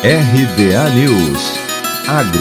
RBA News Agro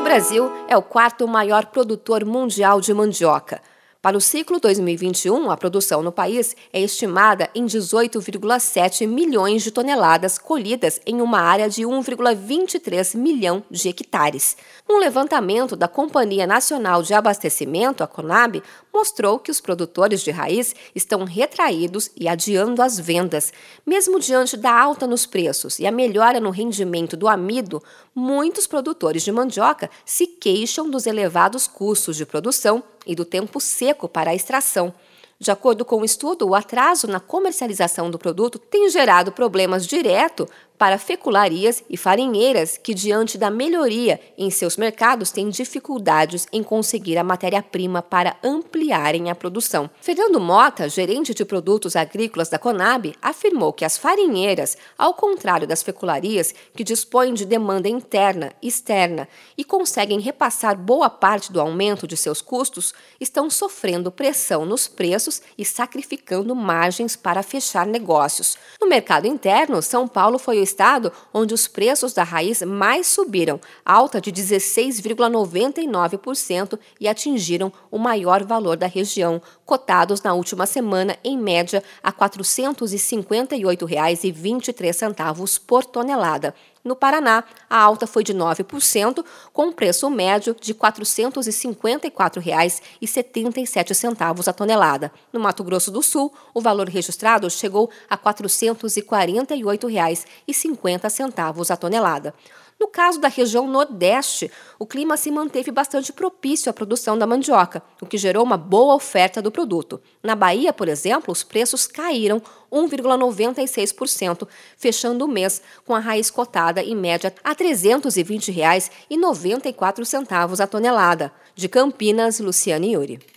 O Brasil é o quarto maior produtor mundial de mandioca. Para o ciclo 2021, a produção no país é estimada em 18,7 milhões de toneladas colhidas em uma área de 1,23 milhão de hectares. Um levantamento da Companhia Nacional de Abastecimento, a CONAB, mostrou que os produtores de raiz estão retraídos e adiando as vendas. Mesmo diante da alta nos preços e a melhora no rendimento do amido, muitos produtores de mandioca se queixam dos elevados custos de produção e do tempo seco para a extração. De acordo com o estudo, o atraso na comercialização do produto tem gerado problemas direto para fecularias e farinheiras que, diante da melhoria em seus mercados, têm dificuldades em conseguir a matéria-prima para ampliarem a produção. Fernando Mota, gerente de produtos agrícolas da Conab, afirmou que as farinheiras, ao contrário das fecularias, que dispõem de demanda interna e externa e conseguem repassar boa parte do aumento de seus custos, estão sofrendo pressão nos preços e sacrificando margens para fechar negócios. No mercado interno, São Paulo foi o estado onde os preços da raiz mais subiram, alta de 16,99% e atingiram o maior valor da região, cotados na última semana em média a R$ 458,23 por tonelada. No Paraná, a alta foi de 9%, com um preço médio de R$ 454,77 a tonelada. No Mato Grosso do Sul, o valor registrado chegou a R$ 448,50 a tonelada. No caso da região Nordeste, o clima se manteve bastante propício à produção da mandioca, o que gerou uma boa oferta do produto. Na Bahia, por exemplo, os preços caíram 1,96%, fechando o mês com a raiz cotada em média a R$ 320,94 a tonelada. De Campinas, Luciane Yuri.